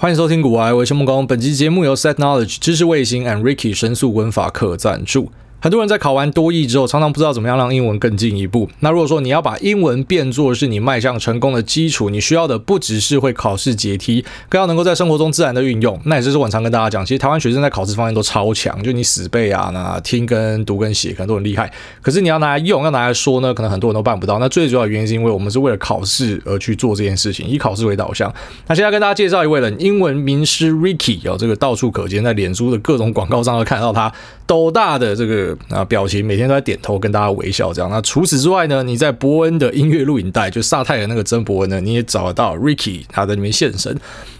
欢迎收听古玩维修木工。本期节目由 Set Knowledge 知识卫星 and Ricky 神速文法课赞助。很多人在考完多译之后，常常不知道怎么样让英文更进一步。那如果说你要把英文变作是你迈向成功的基础，你需要的不只是会考试解题，更要能够在生活中自然的运用。那也就是我常跟大家讲，其实台湾学生在考试方面都超强，就你死背啊，那听跟读跟写可能都很厉害。可是你要拿来用，要拿来说呢，可能很多人都办不到。那最主要的原因是因为我们是为了考试而去做这件事情，以考试为导向。那现在跟大家介绍一位人，英文名师 Ricky 哦，这个到处可见，在脸书的各种广告上都看到他斗大的这个啊表情。每天都在点头跟大家微笑，这样。那除此之外呢？你在伯恩的音乐录影带，就萨泰的那个真伯恩呢，你也找得到 Ricky，他在里面现身。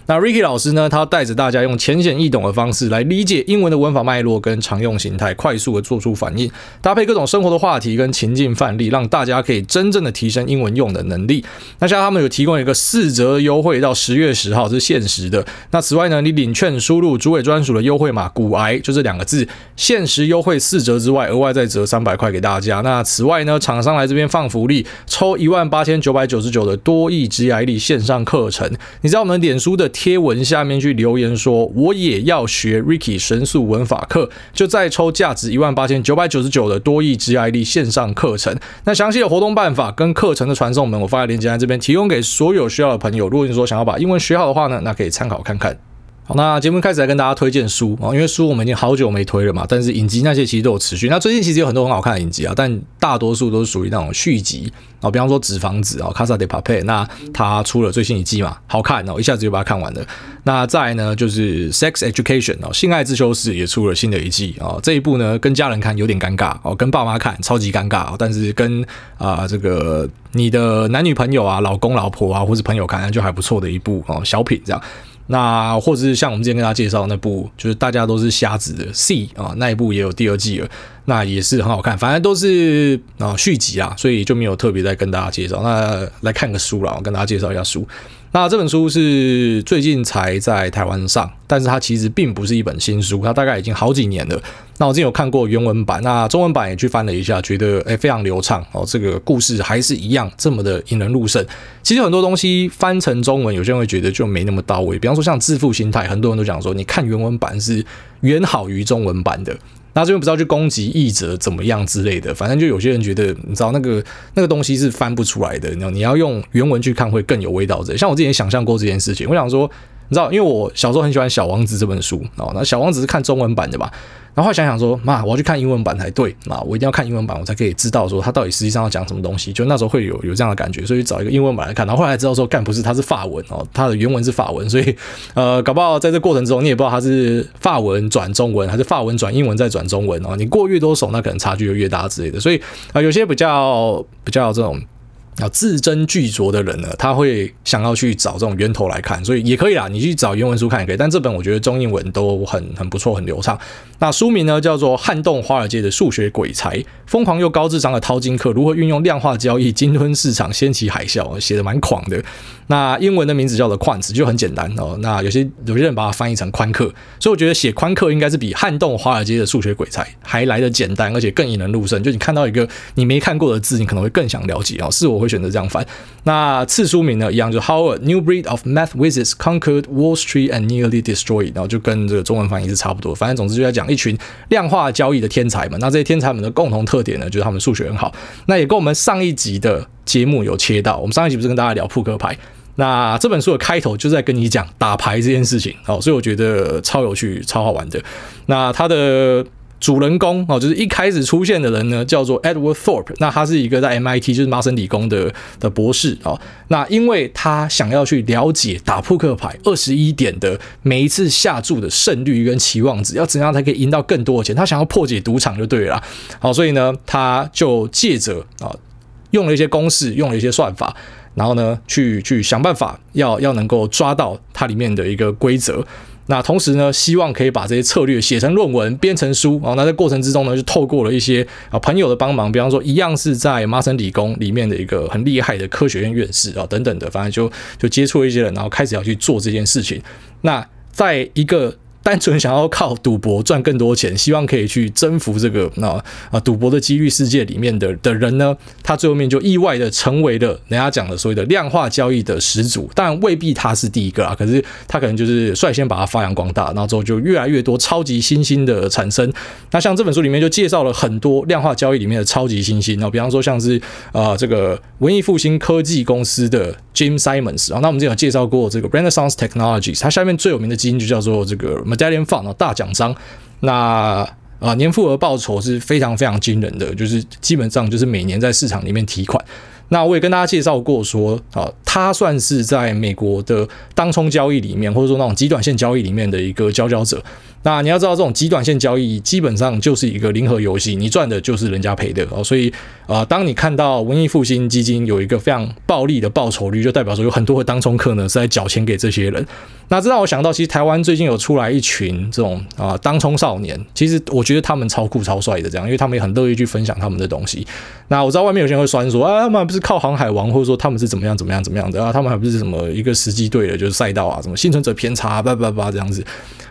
那 Ricky 老师呢，他带着大家用浅显易懂的方式来理解英文的文法脉络跟常用形态，快速的做出反应，搭配各种生活的话题跟情境范例，让大家可以真正的提升英文用的能力。那像他们有提供一个四折优惠到十月十号，是限时的。那此外呢，你领券输入主委专属的优惠码“骨癌”，就这两个字，限时优惠四折之外，额外再折三百块给大家。那此外呢，厂商来这边放福利，抽一万八千九百九十九的多益职涯力线上课程。你知道我们脸书的。贴文下面去留言说，我也要学 Ricky 神速文法课，就再抽价值一万八千九百九十九的多益 G I D 线上课程。那详细的活动办法跟课程的传送门，我放在链接在这边，提供给所有需要的朋友。如果你说想要把英文学好的话呢，那可以参考看看。那节目开始来跟大家推荐书啊，因为书我们已经好久没推了嘛，但是影集那些其实都有持续。那最近其实有很多很好看的影集啊，但大多数都是属于那种续集啊，比方说《纸房子》啊，《Casa de Papel》，那它出了最新一季嘛，好看哦，一下子就把它看完了。那再呢，就是《Sex Education》哦，《性爱自修室》也出了新的一季啊，这一部呢跟家人看有点尴尬哦，跟爸妈看超级尴尬，但是跟啊这个你的男女朋友啊、老公老婆啊或者朋友看就还不错的一部哦小品这样。那或者是像我们之前跟大家介绍那部，就是大家都是瞎子的 C 啊，那一部也有第二季了，那也是很好看，反正都是啊续集啊，所以就没有特别再跟大家介绍。那来看个书了，我跟大家介绍一下书。那这本书是最近才在台湾上，但是它其实并不是一本新书，它大概已经好几年了。那我之前有看过原文版，那中文版也去翻了一下，觉得诶非常流畅哦，这个故事还是一样这么的引人入胜。其实很多东西翻成中文，有些人会觉得就没那么到位。比方说像致富心态，很多人都讲说，你看原文版是远好于中文版的。那这边不知道去攻击译者怎么样之类的，反正就有些人觉得，你知道那个那个东西是翻不出来的，你你要用原文去看会更有味道。这像我之前想象过这件事情，我想说，你知道，因为我小时候很喜欢《小王子》这本书哦，那《小王子》是看中文版的吧。然后想想说，妈，我要去看英文版才对，那我一定要看英文版，我才可以知道说他到底实际上要讲什么东西。就那时候会有有这样的感觉，所以找一个英文版来看。然后后来知道说，干不是，它是法文哦，它的原文是法文，所以呃，搞不好在这过程中你也不知道它是法文转中文还是法文转英文再转中文哦。你过越多手，那可能差距就越大之类的。所以啊、有些比较比较这种。要字斟句酌的人呢，他会想要去找这种源头来看，所以也可以啦，你去找原文书看也可以。但这本我觉得中英文都很很不错，很流畅。那书名呢叫做《撼动华尔街的数学鬼才：疯狂又高智商的淘金客如何运用量化交易鲸吞市场，掀起海啸》，写的蛮狂的。那英文的名字叫做 Quant，就很简单哦。那有些有些人把它翻译成宽客，所以我觉得写宽客应该是比撼动华尔街的数学鬼才还来得简单，而且更引人入胜。就你看到一个你没看过的字，你可能会更想了解哦。是我会选择这样翻。那次书名呢，一样就 How a New Breed of Math Wizards Conquered Wall Street and Nearly Destroyed，然后就跟这个中文翻译是差不多。反正总之就在讲一群量化交易的天才们。那这些天才们的共同特点呢，就是他们数学很好。那也跟我们上一集的节目有切到。我们上一集不是跟大家聊扑克牌？那这本书的开头就在跟你讲打牌这件事情，好，所以我觉得超有趣、超好玩的。那它的主人公哦，就是一开始出现的人呢，叫做 Edward Thorpe。那他是一个在 MIT，就是麻省理工的的博士哦。那因为他想要去了解打扑克牌二十一点的每一次下注的胜率跟期望值，要怎样才可以赢到更多的钱？他想要破解赌场就对了。好，所以呢，他就借着啊，用了一些公式，用了一些算法。然后呢，去去想办法要，要要能够抓到它里面的一个规则。那同时呢，希望可以把这些策略写成论文，编成书。啊，那在过程之中呢，就透过了一些啊朋友的帮忙，比方说一样是在麻省理工里面的一个很厉害的科学院院士啊等等的，反正就就接触一些人，然后开始要去做这件事情。那在一个单纯想要靠赌博赚更多钱，希望可以去征服这个那啊赌博的几率世界里面的的人呢，他最后面就意外的成为了人家讲的所谓的量化交易的始祖。但未必他是第一个啊，可是他可能就是率先把它发扬光大，然后之后就越来越多超级新星的产生。那像这本书里面就介绍了很多量化交易里面的超级新星，那比方说像是啊这个文艺复兴科技公司的 Jim Simons 啊，那我们之前有介绍过这个 Renaissance Technologies，它下面最有名的基金就叫做这个加点放呢大奖章，那啊年复合报酬是非常非常惊人的，就是基本上就是每年在市场里面提款。那我也跟大家介绍过说啊，它算是在美国的当冲交易里面，或者说那种极短线交易里面的一个佼佼者。那你要知道，这种极短线交易基本上就是一个零和游戏，你赚的就是人家赔的哦。所以，呃，当你看到文艺复兴基金有一个非常暴利的报酬率，就代表说有很多的当冲客呢是在缴钱给这些人。那这让我想到，其实台湾最近有出来一群这种啊当冲少年，其实我觉得他们超酷超帅的，这样，因为他们也很乐意去分享他们的东西。那我知道外面有些人会酸说啊，他们不是靠航海王，或者说他们是怎么样怎么样怎么样的啊，他们还不是什么一个实际对的，就是赛道啊，什么幸存者偏差，叭叭叭这样子。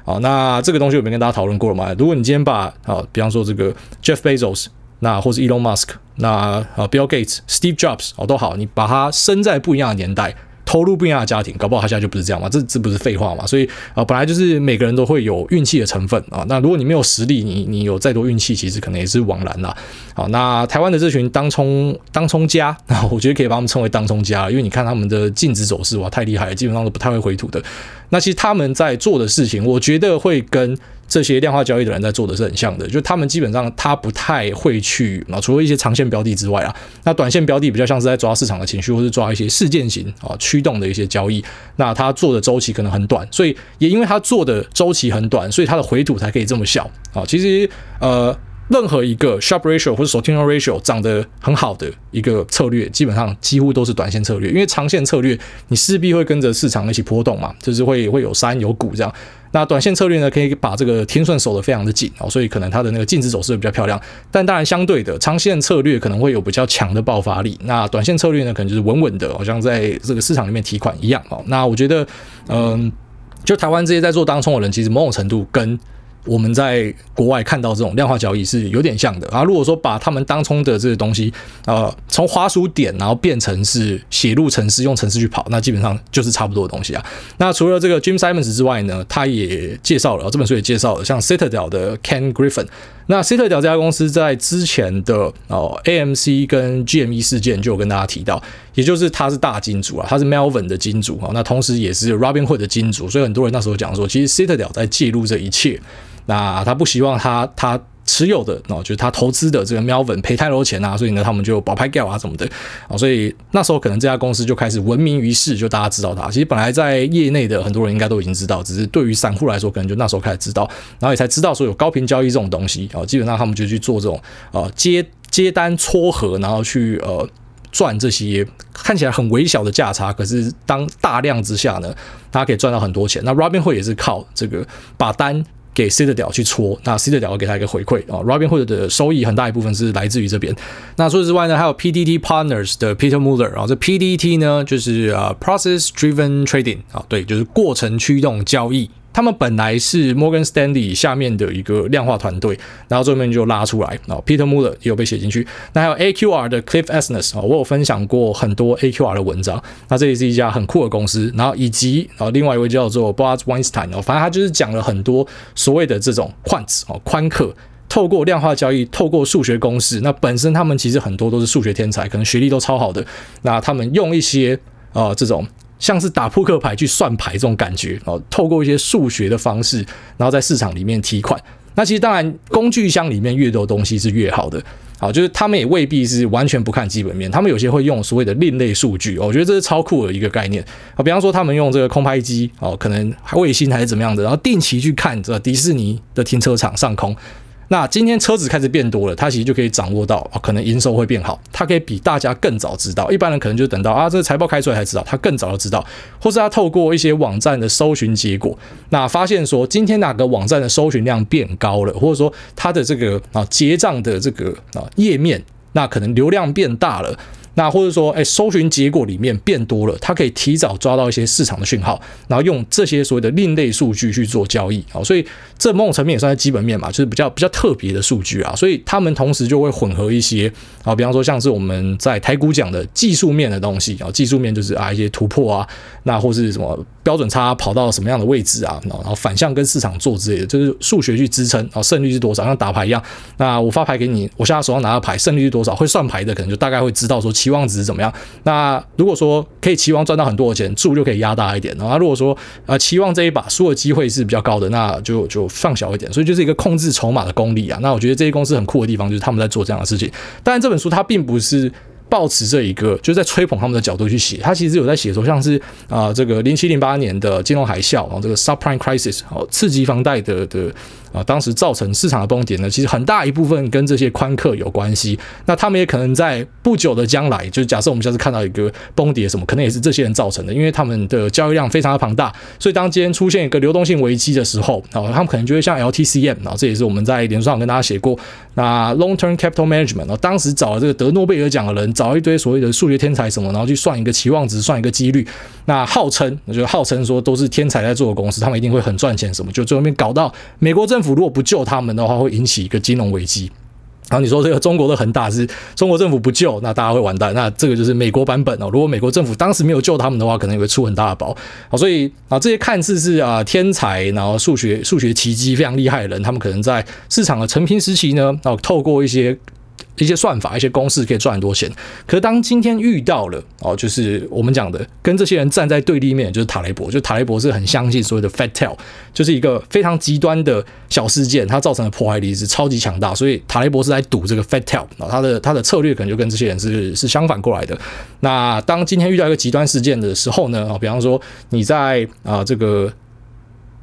好，那这个东西我没跟大家讨论过了嘛？如果你今天把啊，比方说这个 Jeff Bezos，那或是 Elon Musk，那啊 Bill Gates、Steve Jobs，哦都好，你把它生在不一样的年代。投入不一样的家庭，搞不好他现在就不是这样嘛？这这不是废话嘛？所以啊、本来就是每个人都会有运气的成分啊。那如果你没有实力，你你有再多运气，其实可能也是枉然啦。好，那台湾的这群当冲当冲家，那 我觉得可以把他们称为当冲家，因为你看他们的净值走势哇，太厉害了，基本上都不太会回吐的。那其实他们在做的事情，我觉得会跟这些量化交易的人在做的是很像的，就他们基本上他不太会去啊，除了一些长线标的之外啊，那短线标的比较像是在抓市场的情绪，或是抓一些事件型啊驱动的一些交易。那他做的周期可能很短，所以也因为他做的周期很短，所以他的回吐才可以这么小啊。其实呃。任何一个 sharp ratio 或者 Sortino ratio 长得很好的一个策略，基本上几乎都是短线策略，因为长线策略你势必会跟着市场一起波动嘛，就是会会有山有谷这样。那短线策略呢，可以把这个天顺守得非常的紧哦，所以可能它的那个净值走势比较漂亮。但当然相对的，长线策略可能会有比较强的爆发力。那短线策略呢，可能就是稳稳的，好像在这个市场里面提款一样哦。那我觉得，嗯，就台湾这些在做当冲的人，其实某种程度跟我们在国外看到这种量化交易是有点像的啊。如果说把他们当冲的这个东西，呃，从滑鼠点然后变成是写入程式，用程式去跑，那基本上就是差不多的东西啊。那除了这个 Jim Simons 之外呢，他也介绍了这本书也介绍了像 Citadel 的 Ken Griffin。那 Citadel 这家公司在之前的哦 AMC 跟 GME 事件就有跟大家提到，也就是他是大金主啊，他是 Melvin 的金主啊，那同时也是 Robinhood 的金主，所以很多人那时候讲说，其实 Citadel 在介入这一切。那他不希望他他持有的哦，就是他投资的这个 Melvin 赔太多钱啊，所以呢，他们就保拍掉啊什么的啊，所以那时候可能这家公司就开始闻名于世，就大家知道他。其实本来在业内的很多人应该都已经知道，只是对于散户来说，可能就那时候开始知道，然后也才知道说有高频交易这种东西啊。基本上他们就去做这种呃接接单撮合，然后去呃赚这些看起来很微小的价差，可是当大量之下呢，他可以赚到很多钱。那 Robinhood 也是靠这个把单。给 Citadel 去戳，那 Citadel 给他一个回馈啊。Robinhood 的收益很大一部分是来自于这边。那除此之外呢，还有 PDT Partners 的 Peter Muller 啊，这 PDT 呢就是啊 Process Driven Trading 啊，对，就是过程驱动交易。他们本来是 Morgan Stanley 下面的一个量化团队，然后最后面就拉出来啊，Peter Muller 也有被写进去。那还有 AQR 的 Cliff Asness 啊，我有分享过很多 AQR 的文章。那这也是一家很酷的公司。然后以及啊，另外一位叫做 Bart Weinstein 哦，反正他就是讲了很多所谓的这种 Quants 哦，宽客，透过量化交易，透过数学公式。那本身他们其实很多都是数学天才，可能学历都超好的。那他们用一些啊这种。像是打扑克牌去算牌这种感觉哦，透过一些数学的方式，然后在市场里面提款。那其实当然，工具箱里面越多东西是越好的。好，就是他们也未必是完全不看基本面，他们有些会用所谓的另类数据。哦我觉得这是超酷的一个概念啊。比方说，他们用这个空拍机哦，可能卫星还是怎么样的，然后定期去看这迪士尼的停车场上空。那今天车子开始变多了，他其实就可以掌握到，可能营收会变好，他可以比大家更早知道。一般人可能就等到啊，这个财报开出来才知道，他更早就知道，或是他透过一些网站的搜寻结果，那发现说今天哪个网站的搜寻量变高了，或者说它的这个啊结账的这个啊页面，那可能流量变大了。那或者说，哎，搜寻结果里面变多了，他可以提早抓到一些市场的讯号，然后用这些所谓的另类数据去做交易啊。所以这某种层面也算是基本面嘛，就是比较比较特别的数据啊。所以他们同时就会混合一些啊，比方说像是我们在台股讲的技术面的东西啊，技术面就是啊一些突破啊，那或是什么标准差跑到什么样的位置啊，然后反向跟市场做之类的，就是数学去支撑啊，胜率是多少，像打牌一样。那我发牌给你，我现在手上拿的牌胜率是多少？会算牌的可能就大概会知道说期望值怎么样。那如果说可以期望赚到很多的钱，注就可以压大一点。然后如果说呃期望这一把输的机会是比较高的，那就就放小一点。所以就是一个控制筹码的功力啊。那我觉得这些公司很酷的地方就是他们在做这样的事情。当然这本书它并不是。抱持这一个，就是在吹捧他们的角度去写，他其实有在写说，像是啊、呃、这个零七零八年的金融海啸然后，这个 subprime crisis 哦，刺激房贷的的。啊，当时造成市场的崩跌呢，其实很大一部分跟这些宽客有关系。那他们也可能在不久的将来，就是假设我们下次看到一个崩跌什么，可能也是这些人造成的，因为他们的交易量非常的庞大。所以当今天出现一个流动性危机的时候，啊，他们可能就会像 LTCM 啊，这也是我们在脸书上跟大家写过。那 Long Term Capital Management 啊，当时找了这个得诺贝尔奖的人，找一堆所谓的数学天才什么，然后去算一个期望值，算一个几率。那号称，我觉得号称说都是天才在做的公司，他们一定会很赚钱什么，就最后面搞到美国政府如果不救他们的话，会引起一个金融危机。然后你说这个中国的恒大是中国政府不救，那大家会完蛋。那这个就是美国版本哦。如果美国政府当时没有救他们的话，可能也会出很大的包。好，所以啊，这些看似是啊天才，然后数学数学奇迹非常厉害的人，他们可能在市场的成平时期呢，然后透过一些。一些算法、一些公式可以赚很多钱，可是当今天遇到了哦，就是我们讲的跟这些人站在对立面，就是塔雷博，就塔雷博是很相信所谓的 fat tail，就是一个非常极端的小事件，它造成的破坏力是超级强大，所以塔雷博是在赌这个 fat tail 啊，他的他的策略可能就跟这些人是是相反过来的。那当今天遇到一个极端事件的时候呢，啊，比方说你在啊这个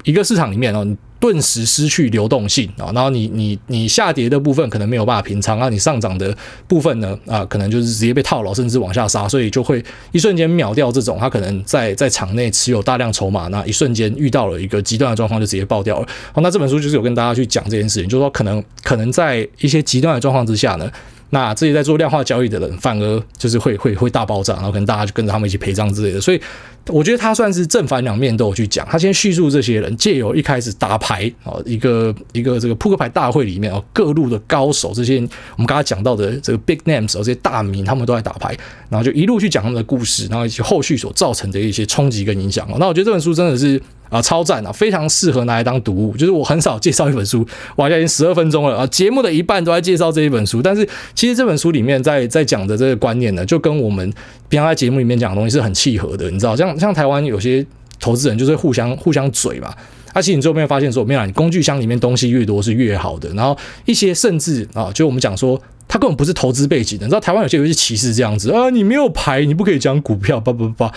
一个市场里面哦。顿时失去流动性啊，然后你你你下跌的部分可能没有办法平仓啊，你上涨的部分呢啊，可能就是直接被套牢，甚至往下杀，所以就会一瞬间秒掉这种他可能在在场内持有大量筹码，那一瞬间遇到了一个极端的状况就直接爆掉了。好，那这本书就是有跟大家去讲这件事情，就是说可能可能在一些极端的状况之下呢。那这些在做量化交易的人，反而就是会会会大爆炸，然后可能大家就跟着他们一起赔账之类的。所以我觉得他算是正反两面都有去讲。他先叙述这些人借由一开始打牌啊，一个一个这个扑克牌大会里面啊，各路的高手，这些我们刚才讲到的这个 big names 这些大名，他们都在打牌，然后就一路去讲他们的故事，然后以及后续所造成的一些冲击跟影响哦。那我觉得这本书真的是。啊，超赞啊，非常适合拿来当读物。就是我很少介绍一本书，哇，现在已经十二分钟了啊，节目的一半都在介绍这一本书。但是其实这本书里面在在讲的这个观念呢，就跟我们平常在节目里面讲的东西是很契合的。你知道，像像台湾有些投资人就是互相互相嘴嘛。而且你最后面发现说，没有，你工具箱里面东西越多是越好的。然后一些甚至啊，就我们讲说，他根本不是投资背景的。你知道台湾有些游戏歧视这样子啊，你没有牌，你不可以讲股票，叭叭叭。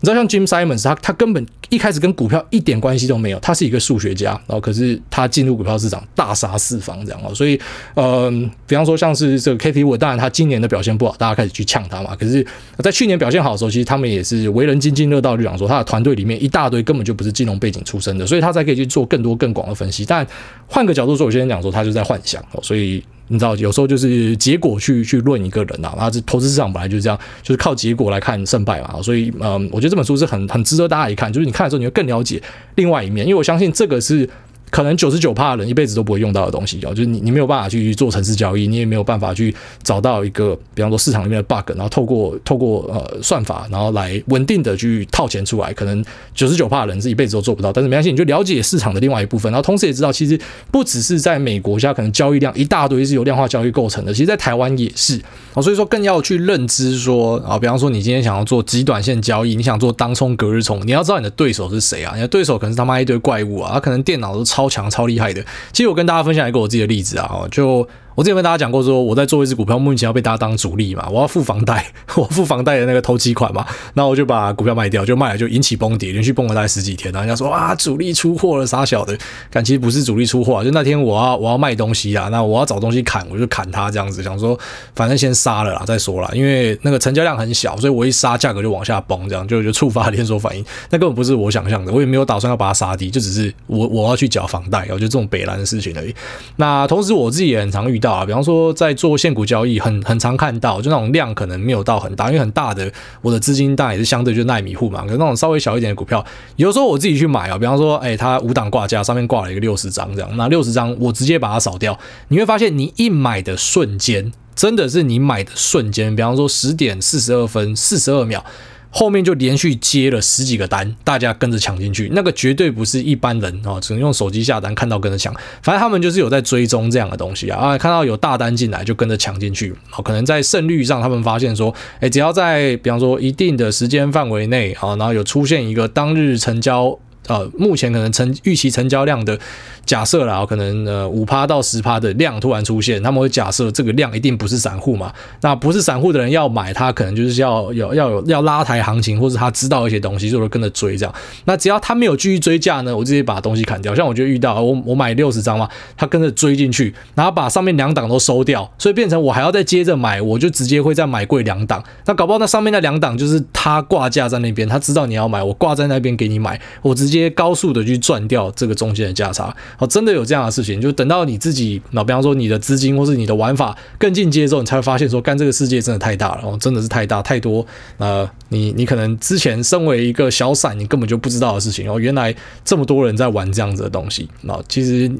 你知道像 Jim Simons，他他根本一开始跟股票一点关系都没有，他是一个数学家，然后可是他进入股票市场大杀四方这样哦，所以呃，比方说像是这个 Kathy Wood，当然他今年的表现不好，大家开始去呛他嘛。可是，在去年表现好的时候，其实他们也是为人津津乐道，就讲说他的团队里面一大堆根本就不是金融背景出身的，所以他才可以去做更多更广的分析。但换个角度说，我先讲说他就在幻想哦，所以。你知道，有时候就是结果去去论一个人呐，然后这投资市场本来就是这样，就是靠结果来看胜败嘛。所以，嗯，我觉得这本书是很很值得大家一看，就是你看的时候，你会更了解另外一面，因为我相信这个是。可能九十九趴的人一辈子都不会用到的东西哦，就是你你没有办法去做城市交易，你也没有办法去找到一个，比方说市场里面的 bug，然后透过透过呃算法，然后来稳定的去套钱出来。可能九十九趴的人是一辈子都做不到，但是没关系，你就了解市场的另外一部分，然后同时也知道，其实不只是在美国，现在可能交易量一大堆是由量化交易构成的，其实在台湾也是啊，所以说更要去认知说啊，比方说你今天想要做极短线交易，你想做当冲、隔日冲，你要知道你的对手是谁啊？你的对手可能是他妈一堆怪物啊，他可能电脑都超。超强、超厉害的。其实我跟大家分享一个我自己的例子啊，就。我之前跟大家讲过，说我在做一只股票，目前要被大家当主力嘛，我要付房贷，我付房贷的那个投机款嘛，那我就把股票卖掉，就卖了就引起崩跌，连续崩了大概十几天，然后人家说啊，主力出货了，傻小的，但其实不是主力出货，就那天我要我要卖东西啊，那我要找东西砍，我就砍它这样子，想说反正先杀了啦，再说啦，因为那个成交量很小，所以我一杀价格就往下崩，这样就就触发连锁反应，那根本不是我想象的，我也没有打算要把它杀低，就只是我我要去缴房贷，我觉得这种北蓝的事情而已。那同时我自己也很常遇到啊，比方说在做现股交易很，很常看到，就那种量可能没有到很大，因为很大的我的资金当然也是相对就耐米户嘛，可是那种稍微小一点的股票，有时候我自己去买啊，比方说，哎，它五档挂架上面挂了一个六十张这样，那六十张我直接把它扫掉，你会发现你一买的瞬间，真的是你买的瞬间，比方说十点四十二分四十二秒。后面就连续接了十几个单，大家跟着抢进去，那个绝对不是一般人啊，只能用手机下单看到跟着抢，反正他们就是有在追踪这样的东西啊，啊，看到有大单进来就跟着抢进去，可能在胜率上他们发现说，哎，只要在比方说一定的时间范围内啊，然后有出现一个当日成交。呃，目前可能成预期成交量的假设啦，可能呃五趴到十趴的量突然出现，他们会假设这个量一定不是散户嘛？那不是散户的人要买，他可能就是要有要有要拉抬行情，或者他知道一些东西，就会跟着追这样。那只要他没有继续追价呢，我直接把东西砍掉。像我就遇到我我买六十张嘛，他跟着追进去，然后把上面两档都收掉，所以变成我还要再接着买，我就直接会再买贵两档。那搞不好那上面那两档就是他挂价在那边，他知道你要买，我挂在那边给你买，我直接。接高速的去赚掉这个中间的价差，哦，真的有这样的事情，就等到你自己，那比方说你的资金或是你的玩法更进阶之后，你才会发现说，干这个世界真的太大了，哦，真的是太大太多，呃，你你可能之前身为一个小散，你根本就不知道的事情，哦，原来这么多人在玩这样子的东西，那其实。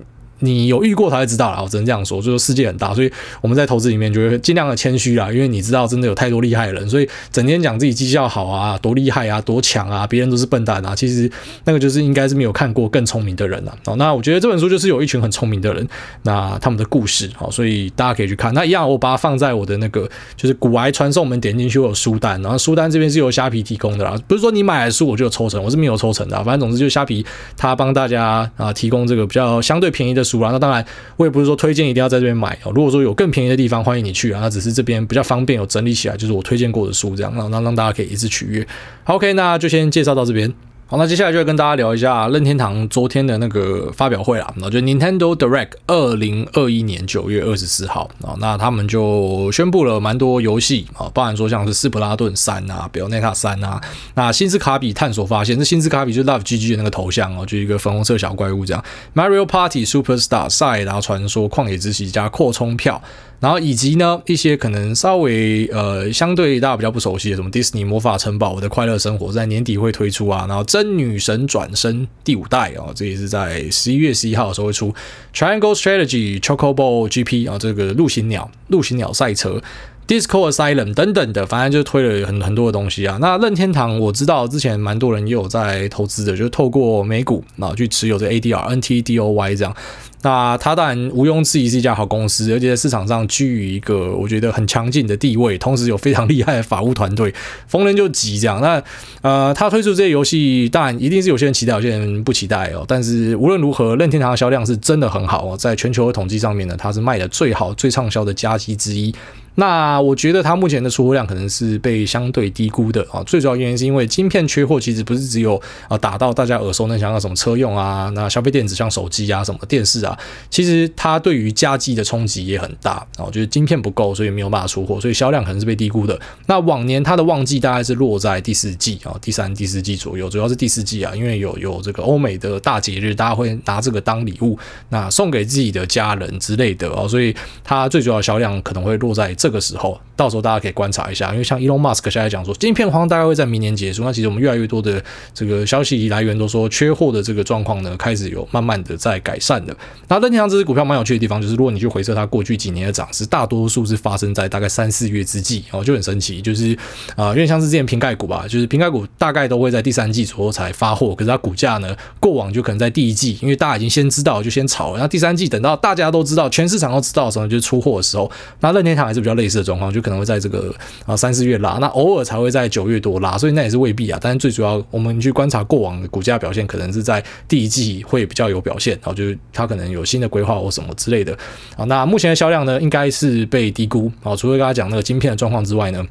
你有遇过才会知道啦，我只能这样说，就说世界很大，所以我们在投资里面就会尽量的谦虚啦，因为你知道真的有太多厉害的人，所以整天讲自己绩效好啊，多厉害啊，多强啊，别人都是笨蛋啊，其实那个就是应该是没有看过更聪明的人啊。哦，那我觉得这本书就是有一群很聪明的人，那他们的故事，好，所以大家可以去看。那一样，我把它放在我的那个就是古癌传送门点进去我有书单，然后书单这边是由虾皮提供的啦，不是说你买了书我就有抽成，我是没有抽成的，反正总之就是虾皮他帮大家啊提供这个比较相对便宜的书啦。那当然，我也不是说推荐一定要在这边买哦。如果说有更便宜的地方，欢迎你去啊。那只是这边比较方便，有整理起来，就是我推荐过的书这样，让让让大家可以一次取阅。，OK，那就先介绍到这边。好，那接下来就要跟大家聊一下任天堂昨天的那个发表会啦。那就 Nintendo Direct 二零二一年九月二十四号啊，那他们就宣布了蛮多游戏啊，包含说像是斯普拉顿三啊、Bayonetta 三啊，那新斯卡比探索发现，这新斯卡比就是 Love GG 的那个头像哦，就一个粉红色小怪物这样。Mario Party Superstar 赛尔达传说旷野之息加扩充票。然后以及呢，一些可能稍微呃相对大家比较不熟悉的，什么迪士尼魔法城堡、我的快乐生活，在年底会推出啊。然后真女神转身第五代啊，这也是在十一月十一号的时候会出。Triangle Strategy Chocobo GP 啊，这个陆行鸟陆行鸟赛车，Disco Asylum 等等的，反正就推了很很多的东西啊。那任天堂我知道之前蛮多人也有在投资的，就是透过美股啊去持有这 ADR NTDOY 这样。那它当然毋庸置疑是一家好公司，而且在市场上居于一个我觉得很强劲的地位，同时有非常厉害的法务团队，逢人就急这样。那呃，他推出这些游戏，当然一定是有些人期待，有些人不期待哦。但是无论如何，任天堂的销量是真的很好哦，在全球的统计上面呢，它是卖的最好、最畅销的家机之一。那我觉得它目前的出货量可能是被相对低估的啊，最主要原因是因为晶片缺货，其实不是只有啊打到大家耳熟能详的什么车用啊，那消费电子像手机啊、什么电视啊，其实它对于家机的冲击也很大啊，就是晶片不够，所以没有办法出货，所以销量可能是被低估的。那往年它的旺季大概是落在第四季啊，第三、第四季左右，主要是第四季啊，因为有有这个欧美的大节日，大家会拿这个当礼物，那送给自己的家人之类的啊，所以它最主要的销量可能会落在。这个时候，到时候大家可以观察一下，因为像 Elon Musk 现在讲说，晶片荒大概会在明年结束。那其实我们越来越多的这个消息来源都说，缺货的这个状况呢，开始有慢慢的在改善的。那任天堂这支股票蛮有趣的地方，就是如果你去回测它过去几年的涨势，大多数是发生在大概三四月之际哦，就很神奇。就是啊、呃，因为像是之前瓶盖股吧，就是瓶盖股大概都会在第三季左右才发货，可是它股价呢，过往就可能在第一季，因为大家已经先知道，就先炒。然后第三季等到大家都知道，全市场都知道的时候，就出货的时候，那任天堂还是比较。类似的状况就可能会在这个啊三四月拉，那偶尔才会在九月多拉，所以那也是未必啊。但是最主要，我们去观察过往的股价表现，可能是在第一季会比较有表现，然后就是它可能有新的规划或什么之类的啊。那目前的销量呢，应该是被低估啊。除了刚才讲那个晶片的状况之外呢，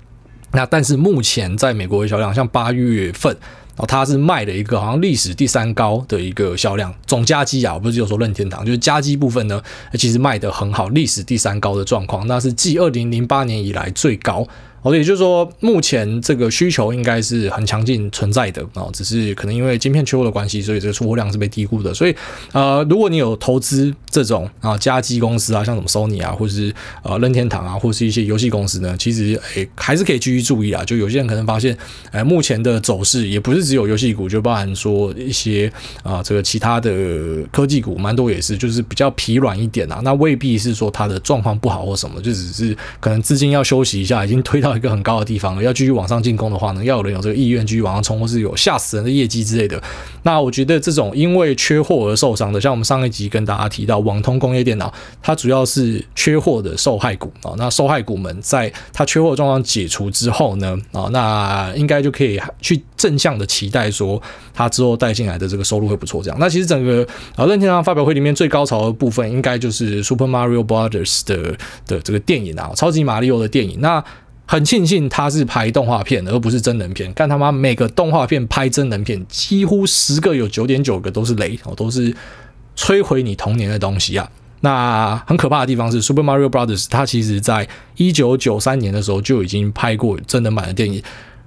那但是目前在美国的销量，像八月份。哦，它是卖了一个好像历史第三高的一个销量，总加机啊，我不是有说任天堂，就是加机部分呢，其实卖的很好，历史第三高的状况，那是继二零零八年以来最高。哦，也就是说，目前这个需求应该是很强劲存在的啊，只是可能因为晶片缺货的关系，所以这个出货量是被低估的。所以，呃，如果你有投资这种啊家机公司啊，像什么 Sony 啊，或者是呃任天堂啊，或是一些游戏公司呢，其实诶、还是可以继续注意啊。就有些人可能发现，哎、呃，目前的走势也不是只有游戏股，就包含说一些啊这个其他的科技股，蛮多也是，就是比较疲软一点啊。那未必是说它的状况不好或什么，就只是可能资金要休息一下，已经推到。一个很高的地方，要继续往上进攻的话呢，要有人有这个意愿继续往上冲，或是有吓死人的业绩之类的。那我觉得这种因为缺货而受伤的，像我们上一集跟大家提到网通工业电脑，它主要是缺货的受害股啊。那受害股们在它缺货状况解除之后呢，啊，那应该就可以去正向的期待说，它之后带进来的这个收入会不错。这样，那其实整个啊任天堂发表会里面最高潮的部分，应该就是 Super Mario Brothers 的的这个电影啊，超级马里奥的电影。那很庆幸它是拍动画片，而不是真人片。看他妈每个动画片拍真人片，几乎十个有九点九个都是雷哦，都是摧毁你童年的东西啊！那很可怕的地方是，Super Mario Brothers 它其实在一九九三年的时候就已经拍过真人版的电影。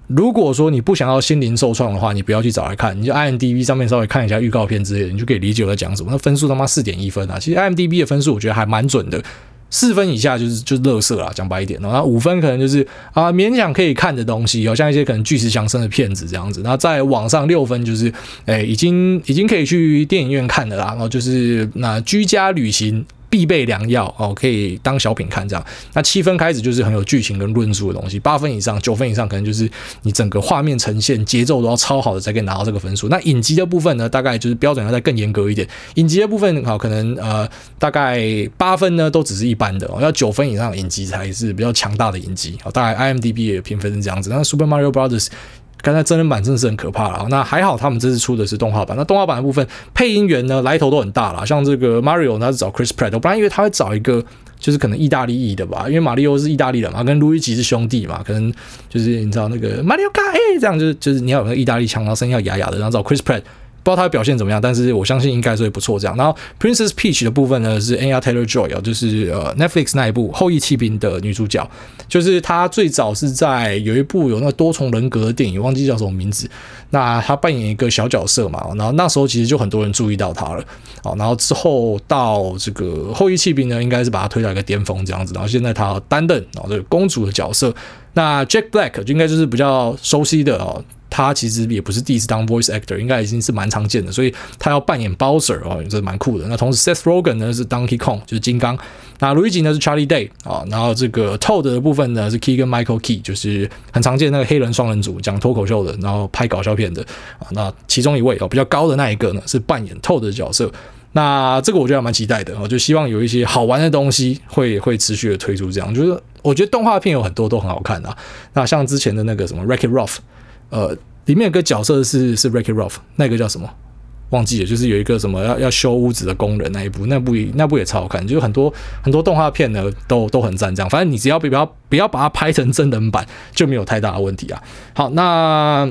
如果说你不想要心灵受创的话，你不要去找来看，你就 IMDB 上面稍微看一下预告片之类的，你就可以理解我在讲什么。那分数他妈四点一分啊！其实 IMDB 的分数我觉得还蛮准的。四分以下就是就是垃圾啦，讲白一点，然后五分可能就是啊勉强可以看的东西，有像一些可能巨石强森的片子这样子。那在网上六分就是，哎，已经已经可以去电影院看的啦。然后就是那居家旅行。必备良药哦，可以当小品看这样。那七分开始就是很有剧情跟论述的东西，八分以上、九分以上可能就是你整个画面呈现节奏都要超好的才可以拿到这个分数。那影集的部分呢，大概就是标准要再更严格一点。影集的部分好，可能呃大概八分呢都只是一般的哦，要九分以上影集才是比较强大的影集。好，大概 IMDB 的评分是这样子。那 Super Mario Brothers。刚才真人版真的是很可怕了，那还好他们这次出的是动画版。那动画版的部分配音员呢，来头都很大了，像这个 Mario 他是找 Chris Pratt，我本来以为他会找一个就是可能意大利裔的吧，因为马里奥是意大利人嘛，跟路易吉是兄弟嘛，可能就是你知道那个 Mario Kart 这样，就是就是你要有那个意大利腔，然后声音要哑哑的，然后找 Chris Pratt。不知道他的表现怎么样，但是我相信应该是会不错这样。然后 Princess Peach 的部分呢是 Anya Taylor-Joy 就是呃 Netflix 那一部《后裔弃兵》的女主角，就是她最早是在有一部有那个多重人格的电影，忘记叫什么名字。那她扮演一个小角色嘛，然后那时候其实就很多人注意到她了。好，然后之后到这个《后裔弃兵》呢，应该是把她推到一个巅峰这样子。然后现在她担任哦这个公主的角色。那 Jack Black 就应该就是比较熟悉的哦。他其实也不是第一次当 voice actor，应该已经是蛮常见的，所以他要扮演 Bowser 哦，这蛮酷的。那同时 Seth Rogen 呢是 Donkey Kong，就是金刚。那 Luigi 呢是 Charlie Day 啊，然后这个 Toad 的部分呢是 Key 跟 Michael Key，就是很常见那个黑人双人组讲脱口秀的，然后拍搞笑片的啊。那其中一位哦比较高的那一个呢是扮演 Toad 的角色。那这个我觉得还蛮期待的，我就希望有一些好玩的东西会会持续的推出。这样就是我觉得动画片有很多都很好看啊。那像之前的那个什么 Wreck-It Ralph，呃。里面有个角色是是 Ricky Rolf，那个叫什么？忘记了，就是有一个什么要要修屋子的工人那一部，那部那部也超好看，就是很多很多动画片呢都都很赞。这样，反正你只要不要不要把它拍成真人版，就没有太大的问题啊。好，那。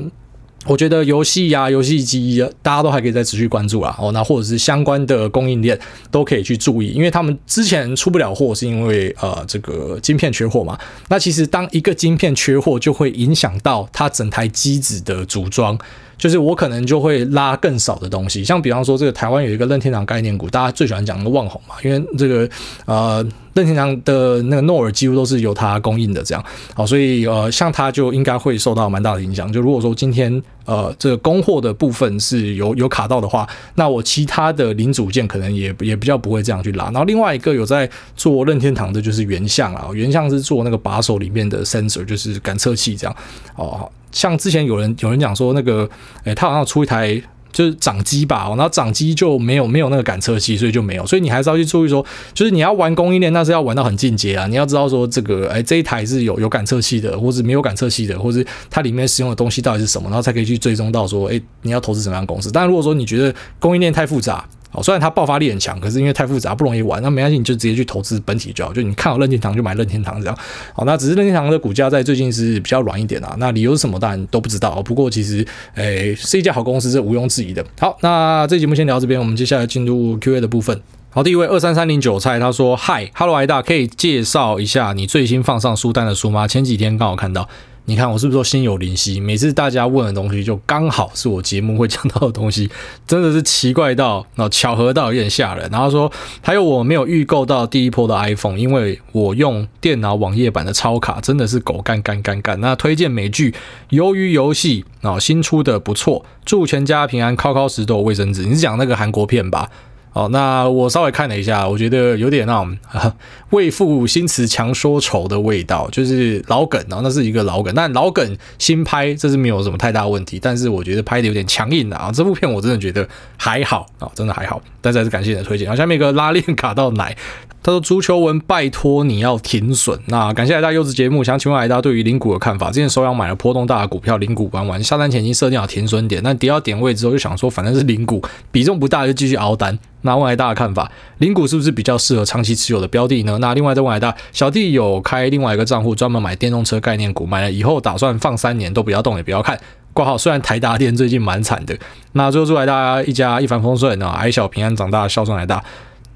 我觉得游戏呀、游戏机，大家都还可以再持续关注啦。哦，那或者是相关的供应链都可以去注意，因为他们之前出不了货，是因为呃这个晶片缺货嘛。那其实当一个晶片缺货，就会影响到它整台机子的组装。就是我可能就会拉更少的东西，像比方说这个台湾有一个任天堂概念股，大家最喜欢讲那个旺宏嘛，因为这个呃任天堂的那个诺尔几乎都是由它供应的，这样好，所以呃像它就应该会受到蛮大的影响。就如果说今天呃这个供货的部分是有有卡到的话，那我其他的零组件可能也也比较不会这样去拉。然后另外一个有在做任天堂的就是原相啊，原相是做那个把手里面的 sensor，就是感测器这样哦。像之前有人有人讲说那个，诶、欸，他好像出一台就是掌机吧，然后掌机就没有没有那个感测器，所以就没有，所以你还是要去注意说，就是你要玩供应链，那是要玩到很进阶啊，你要知道说这个，哎、这一台是有有感测器的，或是没有感测器的，或是它里面使用的东西到底是什么，然后才可以去追踪到说，哎、你要投资什么样的公司。但如果说你觉得供应链太复杂，哦，虽然它爆发力很强，可是因为太复杂不容易玩，那没关系，你就直接去投资本体就好。就你看好任天堂就买任天堂这样。好，那只是任天堂的股价在最近是比较软一点啊。那理由是什么，当然都不知道。不过其实，诶、是一家好公司，是毋庸置疑的。好，那这节目先聊这边，我们接下来进入 Q&A 的部分。好，第一位二三三零韭菜，他说：“嗨，Hello，艾大，可以介绍一下你最新放上书单的书吗？前几天刚好看到。”你看我是不是都心有灵犀？每次大家问的东西，就刚好是我节目会讲到的东西，真的是奇怪到，那巧合到有点吓人。然后说还有我没有预购到第一波的 iPhone，因为我用电脑网页版的超卡，真的是狗干干干干。那推荐美剧《鱿鱼游戏》啊，新出的不错，祝全家平安，靠靠石头卫生纸。你是讲那个韩国片吧？哦，那我稍微看了一下，我觉得有点那种 为赋新词强说愁的味道，就是老梗，然后那是一个老梗，但老梗新拍这是没有什么太大问题，但是我觉得拍的有点强硬啊。这部片我真的觉得还好啊，真的还好，但是还是感谢你的推荐。好，下面一个拉链卡到奶。他说：“足球文，拜托你要停损。那感谢来到优质节目，想请问大家对于零股的看法？之前手痒买了波动大的股票，零股玩完，下单前已经设定好停损点，但跌到点位之后就想说，反正是零股，比重不大，就继续熬单。那问来大的看法，零股是不是比较适合长期持有的标的呢？那另外再问来大，小弟有开另外一个账户，专门买电动车概念股，买了以后打算放三年都不要动也不要看。挂号，虽然台达电最近蛮惨的，那最后祝来大家一家一帆风顺啊，矮小平安长大，孝顺来大。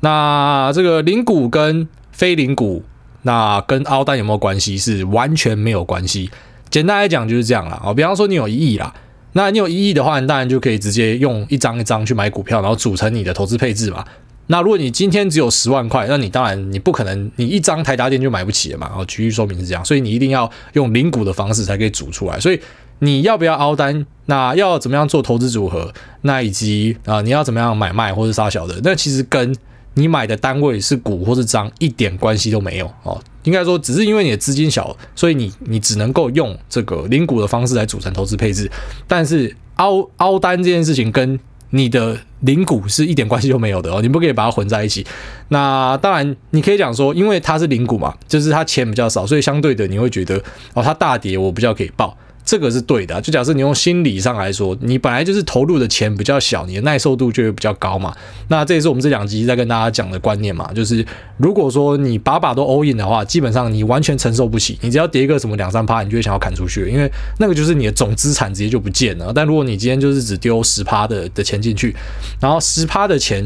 那这个零股跟非零股，那跟凹单有没有关系？是完全没有关系。简单来讲就是这样啦。哦，比方说你有一亿啦，那你有一亿的话，你当然就可以直接用一张一张去买股票，然后组成你的投资配置嘛。那如果你今天只有十万块，那你当然你不可能你一张台达电就买不起了嘛。哦，举例说明是这样，所以你一定要用零股的方式才可以组出来。所以你要不要凹单？那要怎么样做投资组合？那以及啊，你要怎么样买卖或者杀小的？那其实跟你买的单位是股或是张，一点关系都没有哦。应该说，只是因为你的资金小，所以你你只能够用这个零股的方式来组成投资配置。但是凹凹单这件事情跟你的零股是一点关系都没有的哦，你不可以把它混在一起。那当然，你可以讲说，因为它是零股嘛，就是它钱比较少，所以相对的你会觉得哦，它大跌我比较可以报。这个是对的，就假设你用心理上来说，你本来就是投入的钱比较小，你的耐受度就会比较高嘛。那这也是我们这两集在跟大家讲的观念嘛，就是如果说你把把都 all in 的话，基本上你完全承受不起，你只要跌一个什么两三趴，你就会想要砍出去，因为那个就是你的总资产直接就不见了。但如果你今天就是只丢十趴的的钱进去，然后十趴的钱，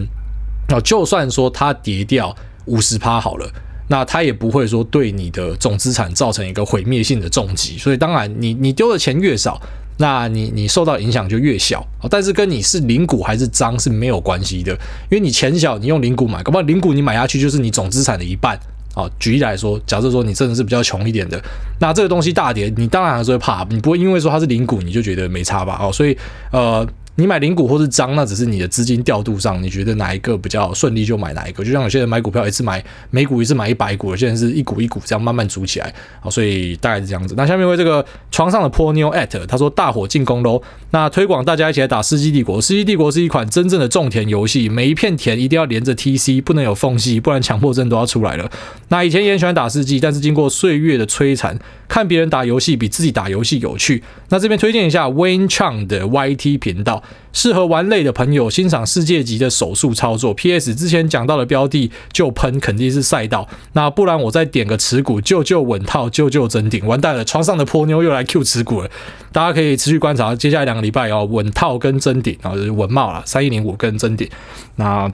哦，就算说它跌掉五十趴好了。那它也不会说对你的总资产造成一个毁灭性的重击，所以当然你你丢的钱越少，那你你受到影响就越小。但是跟你是零股还是张是没有关系的，因为你钱小，你用零股买，搞不好零股你买下去就是你总资产的一半。啊，举例来说，假设说你真的是比较穷一点的，那这个东西大跌，你当然还是会怕，你不会因为说它是零股你就觉得没差吧？哦，所以呃。你买零股或是张，那只是你的资金调度上，你觉得哪一个比较顺利就买哪一个。就像有些人买股票一次买每股一次买一百股，有些人是一股一股这样慢慢组起来。好，所以大概是这样子。那下面为这个床上的泼妞 at 他说大伙进攻喽。那推广大家一起来打《世纪帝国》。《世纪帝国》是一款真正的种田游戏，每一片田一定要连着 TC，不能有缝隙，不然强迫症都要出来了。那以前也很喜欢打世纪，但是经过岁月的摧残，看别人打游戏比自己打游戏有趣。那这边推荐一下 Wayne Chang 的 YT 频道。适合玩累的朋友欣赏世界级的手速操作。P.S. 之前讲到的标的就喷，肯定是赛道。那不然我再点个持股，救救稳套，救救真顶。完蛋了，床上的波妞又来 Q 持股了。大家可以持续观察，接下来两个礼拜哦稳套跟真顶，然后就是稳帽了，三一零五跟真顶。那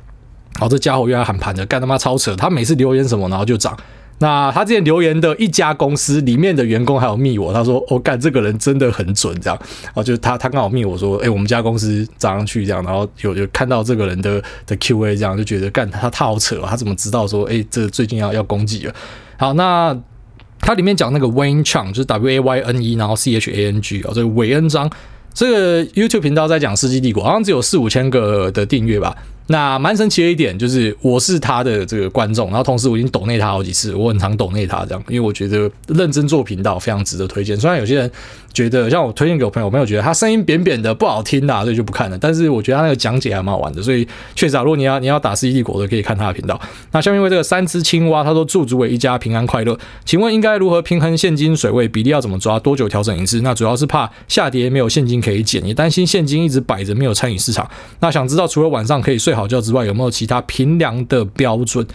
好，这家伙又来喊盘的，干他妈超扯！他每次留言什么，然后就涨。那他之前留言的一家公司里面的员工还有密我，他说：“我、哦、干这个人真的很准，这样。”哦，就是他他刚好密我说：“哎、我们家公司涨上去这样。”然后有有看到这个人的的 Q&A 这样，就觉得干他他好扯，他怎么知道说：“哎、这最近要要攻击了？”好，那他里面讲那个 Wayne Chang 就是 W A Y N E，然后 C H A N G 哦，这个韦恩章这个 YouTube 频道在讲《世纪帝国》，好像只有四五千个的订阅吧。那蛮神奇的一点就是，我是他的这个观众，然后同时我已经抖内他好几次，我很常抖内他这样，因为我觉得认真做频道非常值得推荐。虽然有些人觉得，像我推荐给我朋友，我朋友觉得他声音扁扁的不好听呐，所以就不看了。但是我觉得他那个讲解还蛮好玩的，所以确实啊，如果你要你要打世纪帝国的，可以看他的频道。那下面为这个三只青蛙，他说祝诸位一家平安快乐。请问应该如何平衡现金水位比例？要怎么抓？多久调整一次？那主要是怕下跌没有现金可以减，也担心现金一直摆着没有参与市场。那想知道除了晚上可以睡好觉之外，有没有？其他平量的标准，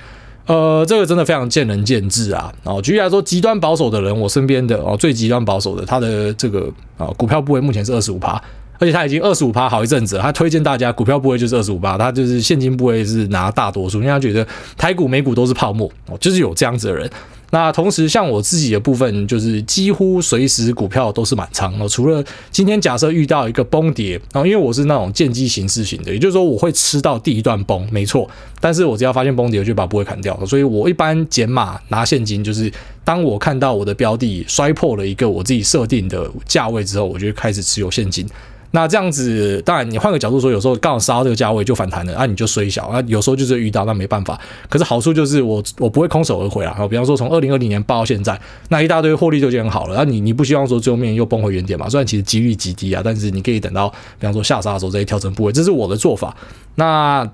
呃，这个真的非常见仁见智啊。哦，举例来说，极端保守的人，我身边的哦，最极端保守的，他的这个啊股票部位目前是二十五趴。而且他已经二十五趴好一阵子了，他推荐大家股票部位就是二十五趴，他就是现金部位是拿大多数，因为他觉得台股美股都是泡沫哦，就是有这样子的人。那同时，像我自己的部分，就是几乎随时股票都是满仓哦。除了今天假设遇到一个崩跌，然后因为我是那种见机行事型的，也就是说我会吃到第一段崩，没错。但是我只要发现崩跌，我就把部位砍掉了。所以我一般减码拿现金，就是当我看到我的标的摔破了一个我自己设定的价位之后，我就开始持有现金。那这样子，当然你换个角度说，有时候刚好杀到这个价位就反弹了，啊，你就衰小啊。有时候就是遇到，那没办法。可是好处就是我我不会空手而回啊。好比方说从二零二零年报到现在，那一大堆获利就已经很好了。那你你不希望说最后面又崩回原点嘛？虽然其实几率极低啊，但是你可以等到比方说下杀的时候再调整部位，这是我的做法。那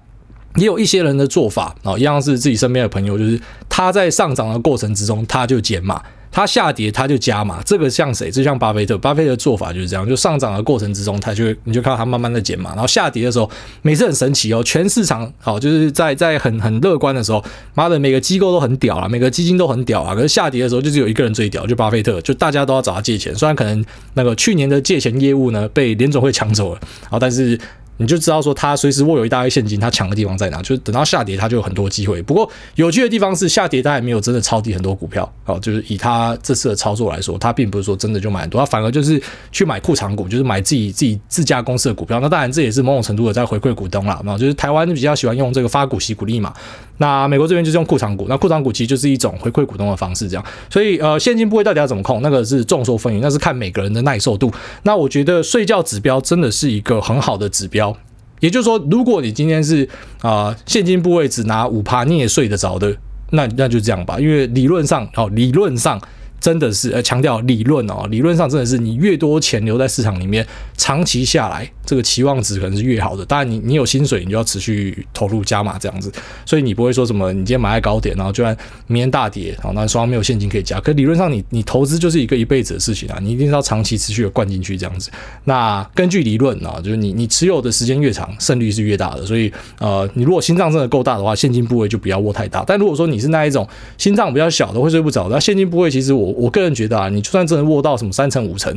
也有一些人的做法啊，一样是自己身边的朋友，就是他在上涨的过程之中他就减码。它下跌，它就加码，这个像谁？就像巴菲特，巴菲特做法就是这样，就上涨的过程之中，他就你就看到他慢慢的减嘛，然后下跌的时候，每次很神奇哦，全市场好，就是在在很很乐观的时候，妈的，每个机构都很屌啊，每个基金都很屌啊，可是下跌的时候，就只有一个人最屌，就巴菲特，就大家都要找他借钱，虽然可能那个去年的借钱业务呢被联总会抢走了，好，但是。你就知道说他随时握有一大堆现金，他抢的地方在哪？就是等到下跌，他就有很多机会。不过有趣的地方是，下跌他也没有真的抄底很多股票。哦，就是以他这次的操作来说，他并不是说真的就买很多，他反而就是去买库藏股，就是买自己自己自家公司的股票。那当然这也是某种程度的在回馈股东啦。那就是台湾比较喜欢用这个发股息股利嘛。那美国这边就是用库藏股，那库藏股其实就是一种回馈股东的方式，这样。所以呃，现金部位到底要怎么控？那个是众说纷纭，那是看每个人的耐受度。那我觉得睡觉指标真的是一个很好的指标。也就是说，如果你今天是啊、现金部位只拿五趴，你也睡得着的，那那就这样吧。因为理论上，哦，理论上。真的是呃，强调理论哦，理论上真的是你越多钱留在市场里面，长期下来这个期望值可能是越好的。当然，你你有薪水，你就要持续投入加码这样子，所以你不会说什么你今天买在高点，然后就算明天大跌，然后那双方没有现金可以加。可理论上你，你投资就是一个一辈子的事情啊，你一定是要长期持续的灌进去这样子。那根据理论啊，就是你你持有的时间越长，胜率是越大的。所以呃，你如果心脏真的够大的话，现金部位就不要握太大。但如果说你是那一种心脏比较小的，会睡不着，那现金部位其实我。我个人觉得啊，你就算真的握到什么三成五成，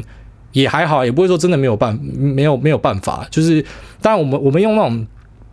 也还好，也不会说真的没有办没有没有办法。就是当然，我们我们用那种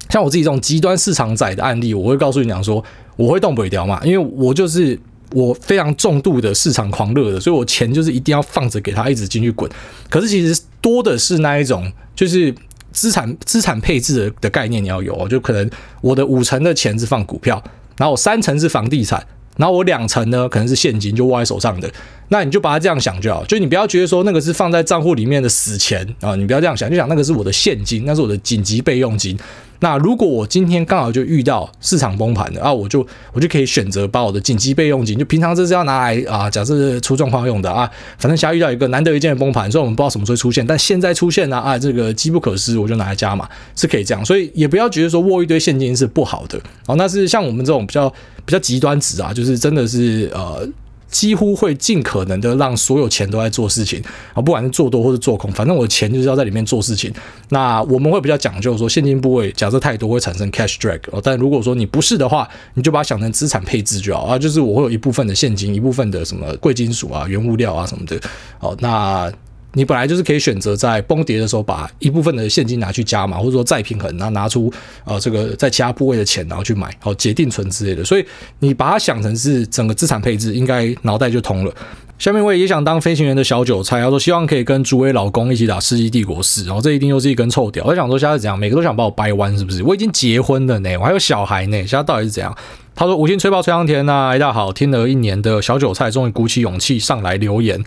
像我自己这种极端市场仔的案例，我会告诉你讲说，我会动不掉嘛，因为我就是我非常重度的市场狂热的，所以我钱就是一定要放着给他一直进去滚。可是其实多的是那一种，就是资产资产配置的的概念你要有哦，就可能我的五成的钱是放股票，然后三成是房地产。然后我两成呢，可能是现金就握在手上的，那你就把它这样想就好，就你不要觉得说那个是放在账户里面的死钱啊，你不要这样想，就想那个是我的现金，那是我的紧急备用金。那如果我今天刚好就遇到市场崩盘的啊，我就我就可以选择把我的紧急备用金，就平常这是要拿来啊，假设出状况用的啊，反正现在遇到一个难得一见的崩盘，所以我们不知道什么时候出现，但现在出现了啊，这个机不可失，我就拿来加嘛，是可以这样，所以也不要觉得说握一堆现金是不好的哦，那是像我们这种比较比较极端值啊，就是真的是呃。几乎会尽可能的让所有钱都在做事情啊，不管是做多或是做空，反正我的钱就是要在里面做事情。那我们会比较讲究说，现金部位假设太多会产生 cash drag，但如果说你不是的话，你就把它想成资产配置就好啊，就是我会有一部分的现金，一部分的什么贵金属啊、原物料啊什么的。哦，那。你本来就是可以选择在崩跌的时候，把一部分的现金拿去加码，或者说再平衡，然后拿出呃这个在其他部位的钱，然后去买，好结定存之类的。所以你把它想成是整个资产配置，应该脑袋就通了。下面我也想当飞行员的小韭菜，他说希望可以跟主委老公一起打世纪帝国四，然后这一定又是一根臭屌。我想说现在是怎样，每个都想把我掰弯是不是？我已经结婚了呢，我还有小孩呢，现在到底是怎样？他说五星吹爆崔阳田呐，哎大家好，听了一年的小韭菜终于鼓起勇气上来留言。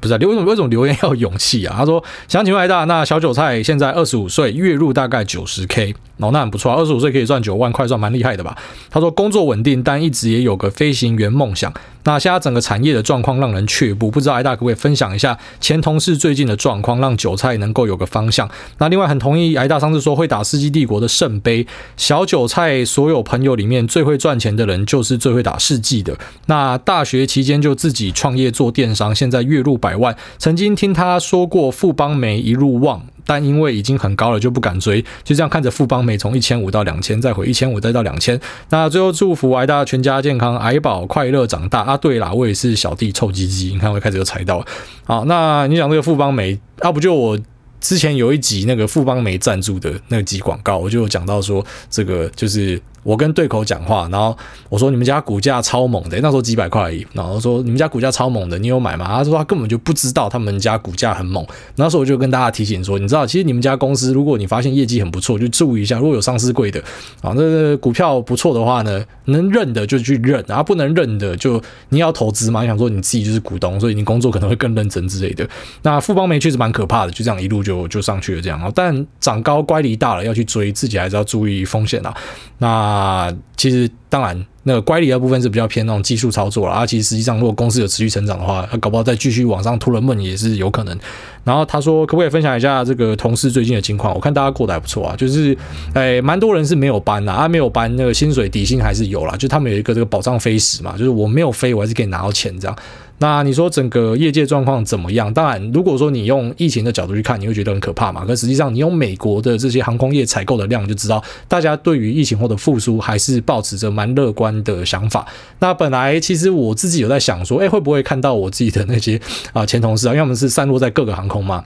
不是，为什么为什么留言要有勇气啊？他说想请问艾大，那小韭菜现在二十五岁，月入大概九十 K，哦，那很不错，二十五岁可以赚九万块，算蛮厉害的吧？他说工作稳定，但一直也有个飞行员梦想。那现在整个产业的状况让人却步，不知道艾大可不可以分享一下前同事最近的状况，让韭菜能够有个方向。那另外很同意艾大上次说会打世纪帝国的圣杯，小韭菜所有朋友里面最会赚钱的人就是最会打世纪的。那大学期间就自己创业做电商，现在月入百万。曾经听他说过富邦媒一路旺，但因为已经很高了就不敢追，就这样看着富邦媒从一千五到两千，再回一千五再到两千。那最后祝福癌大全家健康，癌宝快乐长大啊！对啦，我也是小弟臭鸡鸡，你看我开始就猜到了。好，那你讲这个富邦媒，要、啊、不就我之前有一集那个富邦媒赞助的那集广告，我就有讲到说，这个就是。我跟对口讲话，然后我说你们家股价超猛的，那时候几百块而已。然后说你们家股价超猛的，你有买吗？他说他根本就不知道他们家股价很猛。那时候我就跟大家提醒说，你知道，其实你们家公司，如果你发现业绩很不错，就注意一下。如果有上市柜的啊，那个股票不错的话呢，能认的就去认，然后不能认的就你要投资嘛。你想说你自己就是股东，所以你工作可能会更认真之类的。那富邦媒确实蛮可怕的，就这样一路就就上去了这样。但长高乖离大了要去追，自己还是要注意风险啊。那啊其实当然，那个乖离的部分是比较偏那种技术操作了啊。其实实际上，如果公司有持续成长的话，他搞不好再继续往上突了梦也是有可能。然后他说，可不可以分享一下这个同事最近的情况？我看大家过得还不错啊，就是诶，蛮多人是没有班呐，啊，没有班，那个薪水底薪还是有啦，就他们有一个这个保障飞时嘛，就是我没有飞，我还是可以拿到钱这样。那你说整个业界状况怎么样？当然，如果说你用疫情的角度去看，你会觉得很可怕嘛。可实际上，你用美国的这些航空业采购的量，就知道大家对于疫情后的复苏还是保持着蛮乐观的想法。那本来其实我自己有在想说，诶，会不会看到我自己的那些啊前同事啊，因为我们是散落在各个航空嘛。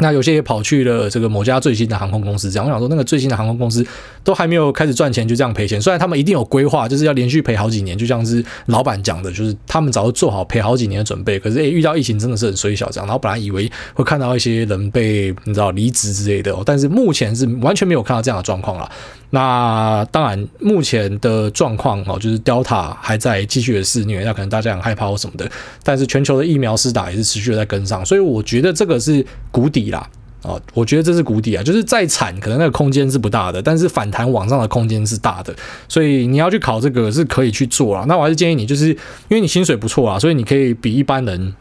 那有些也跑去了这个某家最新的航空公司，这样我想说，那个最新的航空公司都还没有开始赚钱，就这样赔钱。虽然他们一定有规划，就是要连续赔好几年，就像是老板讲的，就是他们早就做好赔好几年的准备。可是诶，遇到疫情真的是很衰小这样。然后本来以为会看到一些人被你知道离职之类的，但是目前是完全没有看到这样的状况了。那当然，目前的状况哦，就是 Delta 还在继续的肆虐，那可能大家很害怕或什么的。但是全球的疫苗施打也是持续在跟上，所以我觉得这个是谷底啦。哦，我觉得这是谷底啊，就是再惨，可能那个空间是不大的，但是反弹往上的空间是大的。所以你要去考这个是可以去做啦。那我还是建议你，就是因为你薪水不错啊，所以你可以比一般人，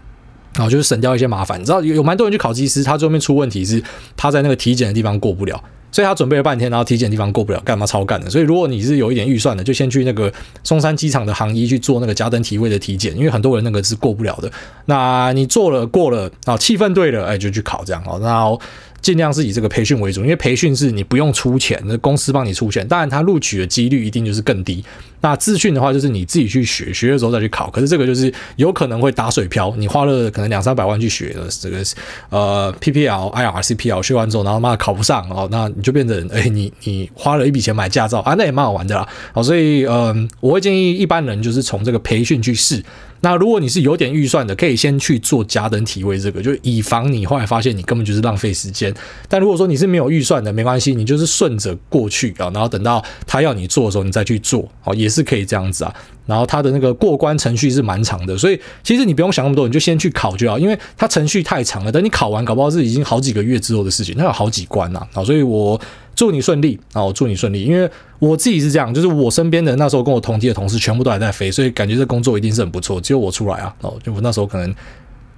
然后就是省掉一些麻烦。你知道有有蛮多人去考机师，他最后面出问题是他在那个体检的地方过不了。所以他准备了半天，然后体检地方过不了，干嘛超干的？所以如果你是有一点预算的，就先去那个松山机场的航医去做那个加登体位的体检，因为很多人那个是过不了的。那你做了过了啊，气氛对了，哎，就去考这样哦。那。尽量是以这个培训为主，因为培训是你不用出钱，那公司帮你出钱，当然他录取的几率一定就是更低。那自训的话，就是你自己去学，学的时候再去考。可是这个就是有可能会打水漂，你花了可能两三百万去学的这个呃 PPL、IRCPL 学完之后，然后妈考不上哦，那你就变成哎，你你花了一笔钱买驾照啊，那也蛮好玩的啦。好，所以嗯、我会建议一般人就是从这个培训去试。那如果你是有点预算的，可以先去做假等体位这个，就以防你后来发现你根本就是浪费时间。但如果说你是没有预算的，没关系，你就是顺着过去啊，然后等到他要你做的时候，你再去做，哦，也是可以这样子啊。然后他的那个过关程序是蛮长的，所以其实你不用想那么多，你就先去考就好，因为它程序太长了。等你考完，搞不好是已经好几个月之后的事情，那有好几关呐。啊，所以我祝你顺利啊，我祝你顺利，因为我自己是这样，就是我身边的那时候跟我同梯的同事全部都还在飞，所以感觉这工作一定是很不错，只有我出来啊。哦，就我那时候可能。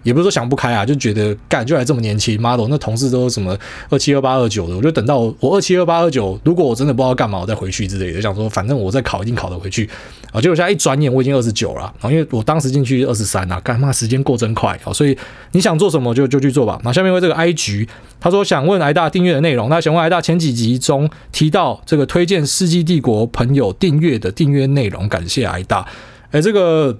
也不是说想不开啊，就觉得干就还这么年轻，model 那同事都什么二七二八二九的，我就等到我二七二八二九，如果我真的不知道干嘛，我再回去之类的，想说反正我再考一定考得回去啊。结果现在一转眼我已经二十九了，然后因为我当时进去二十三啊，干嘛时间过真快啊，所以你想做什么就就去做吧。那下面为这个 I 局，他说想问癌大订阅的内容，那想问癌大前几集中提到这个推荐世纪帝国朋友订阅的订阅内容，感谢癌大。哎，这个。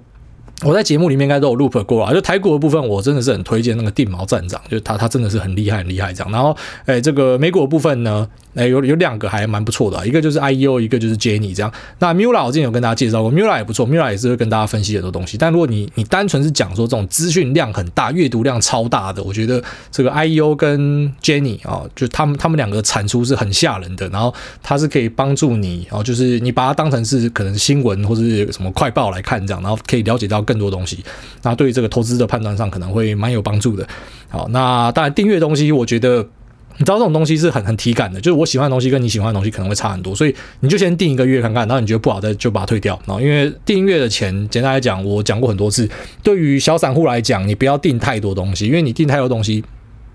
我在节目里面应该都有 loop 过啊，就台股的部分，我真的是很推荐那个定毛站长，就他，他真的是很厉害，很厉害这样。然后，诶，这个美股的部分呢？哎，有有两个还蛮不错的，啊一个就是 IEO，一个就是 Jenny 这样。那 Mula 我之前有跟大家介绍过，Mula 也不错，Mula 也是会跟大家分析很多东西。但如果你你单纯是讲说这种资讯量很大、阅读量超大的，我觉得这个 IEO 跟 Jenny 啊，就他们他们两个产出是很吓人的。然后它是可以帮助你，然后就是你把它当成是可能新闻或者是什么快报来看这样，然后可以了解到更多东西。那对于这个投资的判断上可能会蛮有帮助的。好，那当然订阅东西，我觉得。你知道这种东西是很很体感的，就是我喜欢的东西跟你喜欢的东西可能会差很多，所以你就先订一个月看看，然后你觉得不好再就把它退掉。然后因为订阅的钱，简单来讲，我讲过很多次，对于小散户来讲，你不要订太多东西，因为你订太多东西，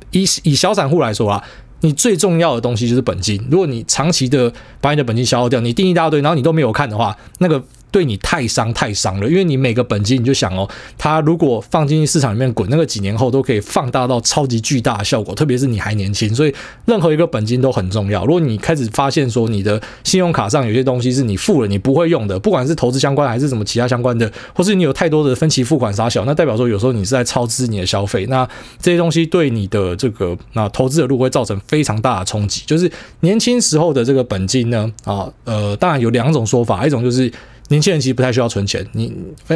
以以小散户来说啊，你最重要的东西就是本金。如果你长期的把你的本金消耗掉，你订一大堆，然后你都没有看的话，那个。对你太伤太伤了，因为你每个本金你就想哦，它如果放进去市场里面滚，那个几年后都可以放大到超级巨大的效果，特别是你还年轻，所以任何一个本金都很重要。如果你开始发现说你的信用卡上有些东西是你付了你不会用的，不管是投资相关还是什么其他相关的，或是你有太多的分期付款杀小，那代表说有时候你是在超支你的消费，那这些东西对你的这个那投资的路会造成非常大的冲击。就是年轻时候的这个本金呢，啊呃，当然有两种说法，一种就是。年轻人其实不太需要存钱，你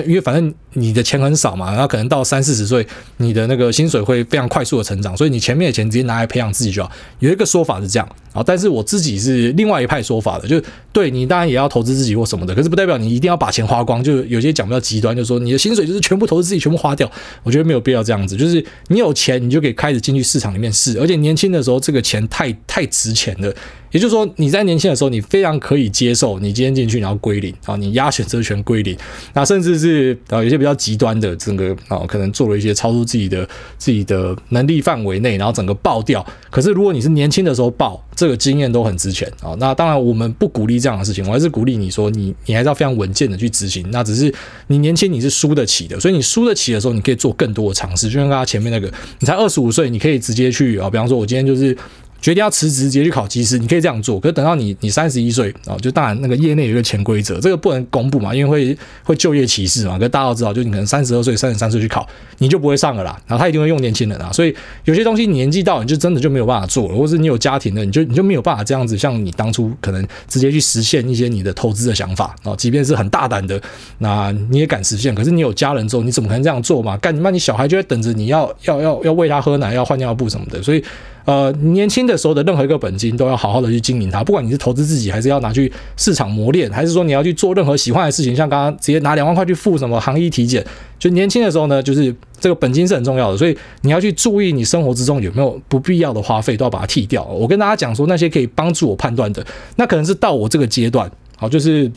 因为反正你的钱很少嘛，然后可能到三四十岁，你的那个薪水会非常快速的成长，所以你前面的钱直接拿来培养自己就好。有一个说法是这样啊，但是我自己是另外一派说法的，就是对你当然也要投资自己或什么的，可是不代表你一定要把钱花光。就有些讲比较极端，就是说你的薪水就是全部投资自己，全部花掉。我觉得没有必要这样子，就是你有钱，你就可以开始进去市场里面试，而且年轻的时候这个钱太太值钱了。也就是说，你在年轻的时候，你非常可以接受你今天进去然后归零啊，你压选择权归零，那甚至是啊有些比较极端的，整个啊可能做了一些超出自己的自己的能力范围内，然后整个爆掉。可是如果你是年轻的时候爆，这个经验都很值钱啊。那当然我们不鼓励这样的事情，我还是鼓励你说你你还是要非常稳健的去执行。那只是你年轻你是输得起的，所以你输得起的时候，你可以做更多的尝试。就像刚刚前面那个，你才二十五岁，你可以直接去啊，比方说我今天就是。决定要辞职，直接去考技师，你可以这样做。可是等到你你三十一岁啊，就当然那个业内有一个潜规则，这个不能公布嘛，因为会会就业歧视嘛。可是大家都知道，就你可能三十二岁、三十三岁去考，你就不会上了啦。然后他一定会用年轻人啊，所以有些东西年纪到你就真的就没有办法做了，或是你有家庭的，你就你就没有办法这样子，像你当初可能直接去实现一些你的投资的想法啊，即便是很大胆的，那你也敢实现。可是你有家人之后，你怎么可能这样做嘛？干你妈，你小孩就在等着你要要要要喂他喝奶，要换尿布什么的，所以。呃，年轻的时候的任何一个本金都要好好的去经营它，不管你是投资自己，还是要拿去市场磨练，还是说你要去做任何喜欢的事情，像刚刚直接拿两万块去付什么行医体检，就年轻的时候呢，就是这个本金是很重要的，所以你要去注意你生活之中有没有不必要的花费，都要把它剔掉。我跟大家讲说，那些可以帮助我判断的，那可能是到我这个阶段，好，就是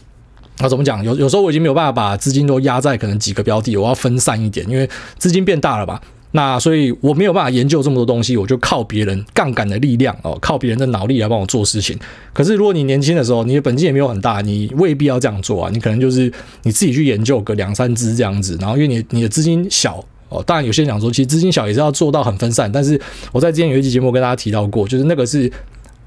啊，怎么讲？有有时候我已经没有办法把资金都压在可能几个标的，我要分散一点，因为资金变大了吧。那所以我没有办法研究这么多东西，我就靠别人杠杆的力量哦，靠别人的脑力来帮我做事情。可是如果你年轻的时候，你的本金也没有很大，你未必要这样做啊。你可能就是你自己去研究个两三支这样子，然后因为你你的资金小哦，当然有些人讲说，其实资金小也是要做到很分散。但是我在之前有一期节目跟大家提到过，就是那个是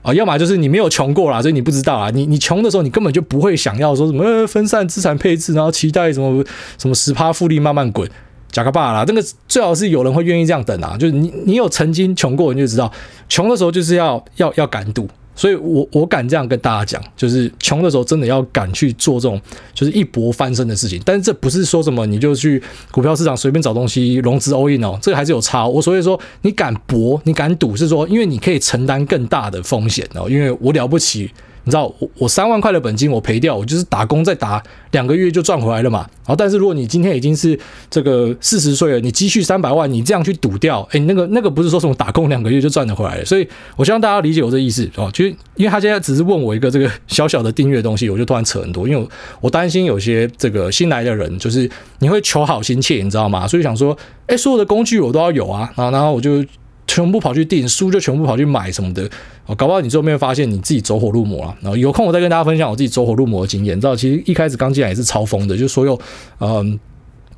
啊，要么就是你没有穷过啦，所以你不知道啊。你你穷的时候，你根本就不会想要说什么分散资产配置，然后期待什么什么十趴复利慢慢滚。假个爸啦，这个最好是有人会愿意这样等啊，就是你你有曾经穷过，你就知道穷的时候就是要要要敢赌，所以我我敢这样跟大家讲，就是穷的时候真的要敢去做这种就是一搏翻身的事情，但是这不是说什么你就去股票市场随便找东西融资 all in 哦，这个还是有差。我所以说你敢搏，你敢赌，是说因为你可以承担更大的风险哦，因为我了不起。你知道我我三万块的本金我赔掉，我就是打工再打两个月就赚回来了嘛。然后但是如果你今天已经是这个四十岁了，你积蓄三百万，你这样去赌掉，诶，那个那个不是说什么打工两个月就赚得回来了。所以我希望大家理解我这意思哦。就因为他现在只是问我一个这个小小的订阅东西，我就突然扯很多，因为我我担心有些这个新来的人就是你会求好心切，你知道吗？所以想说，诶，所有的工具我都要有啊，然后然后我就。全部跑去订书，就全部跑去买什么的，哦搞不好你最后面发现你自己走火入魔了。然后有空我再跟大家分享我自己走火入魔的经验。你知道，其实一开始刚进来也是超疯的，就所有嗯，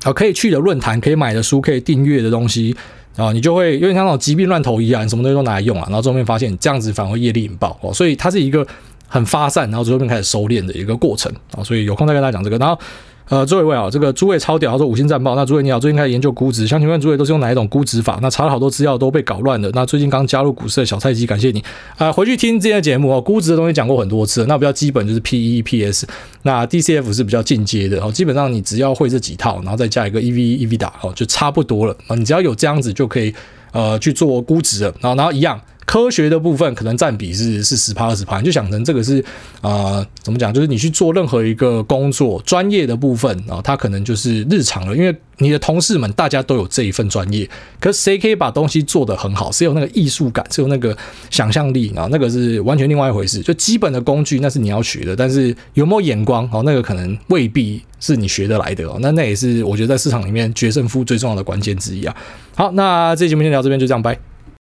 啊可以去的论坛、可以买的书、可以订阅的东西啊，你就会有点像那种疾病乱投医啊，你什么东西都拿来用啊。然后最后面发现这样子反而会业力引爆哦，所以它是一个很发散，然后最后面开始收敛的一个过程啊。所以有空再跟大家讲这个，然后。呃，诸位位啊，这个诸位超屌，他说五星战报。那诸位你好，最近开始研究估值，想请问诸位都是用哪一种估值法？那查了好多资料都被搞乱了。那最近刚加入股市的小菜鸡，感谢你啊、回去听这些节目哦，估值的东西讲过很多次。那比较基本就是 P E P S，那 D C F 是比较进阶的哦。基本上你只要会这几套，然后再加一个 E V E V 打哦，就差不多了啊。你只要有这样子就可以呃去做估值了。然后然后一样。科学的部分可能占比是是十趴二十趴，就想成这个是啊、怎么讲？就是你去做任何一个工作，专业的部分啊，它可能就是日常了，因为你的同事们大家都有这一份专业，可谁可以把东西做得很好，是有那个艺术感，是有那个想象力啊，那个是完全另外一回事。就基本的工具那是你要学的，但是有没有眼光哦，那个可能未必是你学得来的哦。那那也是我觉得在市场里面决胜负最重要的关键之一啊。好，那这期节目先聊这边，就这样，拜。